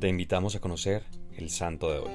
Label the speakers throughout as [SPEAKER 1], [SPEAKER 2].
[SPEAKER 1] Te invitamos a conocer el santo de hoy.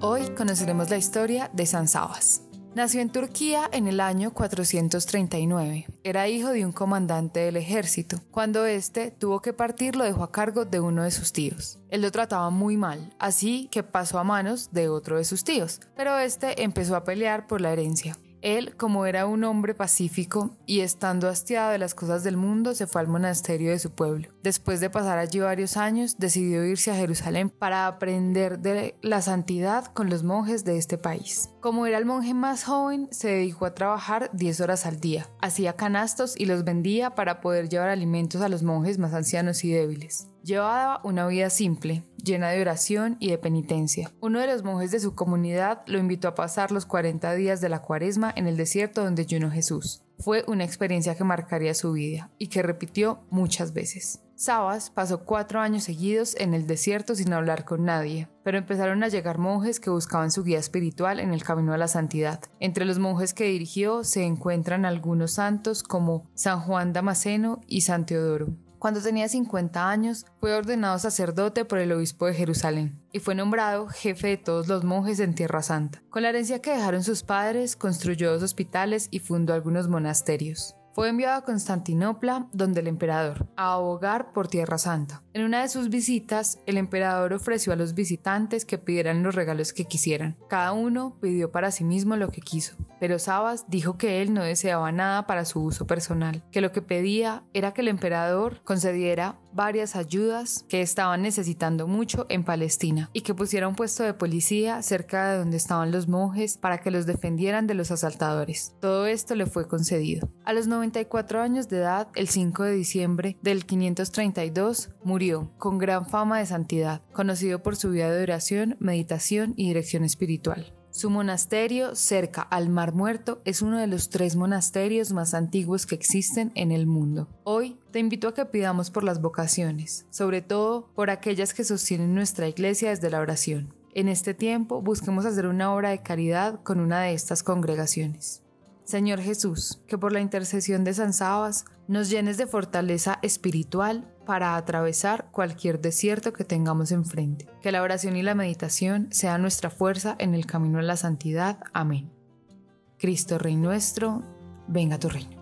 [SPEAKER 2] Hoy conoceremos la historia de San Sabas. Nació en Turquía en el año 439. Era hijo de un comandante del ejército. Cuando éste tuvo que partir, lo dejó a cargo de uno de sus tíos. Él lo trataba muy mal, así que pasó a manos de otro de sus tíos, pero este empezó a pelear por la herencia. Él, como era un hombre pacífico y estando hastiado de las cosas del mundo, se fue al monasterio de su pueblo. Después de pasar allí varios años, decidió irse a Jerusalén para aprender de la santidad con los monjes de este país. Como era el monje más joven, se dedicó a trabajar 10 horas al día. Hacía canastos y los vendía para poder llevar alimentos a los monjes más ancianos y débiles. Llevaba una vida simple, llena de oración y de penitencia. Uno de los monjes de su comunidad lo invitó a pasar los 40 días de la cuaresma en el desierto donde llenó Jesús. Fue una experiencia que marcaría su vida y que repitió muchas veces. Sabas pasó cuatro años seguidos en el desierto sin hablar con nadie, pero empezaron a llegar monjes que buscaban su guía espiritual en el camino a la santidad. Entre los monjes que dirigió se encuentran algunos santos como San Juan Damasceno y San Teodoro. Cuando tenía 50 años, fue ordenado sacerdote por el obispo de Jerusalén y fue nombrado jefe de todos los monjes en Tierra Santa. Con la herencia que dejaron sus padres, construyó dos hospitales y fundó algunos monasterios. Fue enviado a Constantinopla, donde el emperador, a abogar por Tierra Santa. En una de sus visitas, el emperador ofreció a los visitantes que pidieran los regalos que quisieran. Cada uno pidió para sí mismo lo que quiso, pero Sabas dijo que él no deseaba nada para su uso personal, que lo que pedía era que el emperador concediera varias ayudas que estaban necesitando mucho en Palestina y que pusiera un puesto de policía cerca de donde estaban los monjes para que los defendieran de los asaltadores. Todo esto le fue concedido. A los 94 años de edad, el 5 de diciembre del 532, murió con gran fama de santidad, conocido por su vida de oración, meditación y dirección espiritual. Su monasterio, cerca al Mar Muerto, es uno de los tres monasterios más antiguos que existen en el mundo. Hoy te invito a que pidamos por las vocaciones, sobre todo por aquellas que sostienen nuestra iglesia desde la oración. En este tiempo busquemos hacer una obra de caridad con una de estas congregaciones. Señor Jesús, que por la intercesión de San Sabas nos llenes de fortaleza espiritual para atravesar cualquier desierto que tengamos enfrente. Que la oración y la meditación sean nuestra fuerza en el camino a la santidad. Amén. Cristo Rey nuestro, venga tu reino.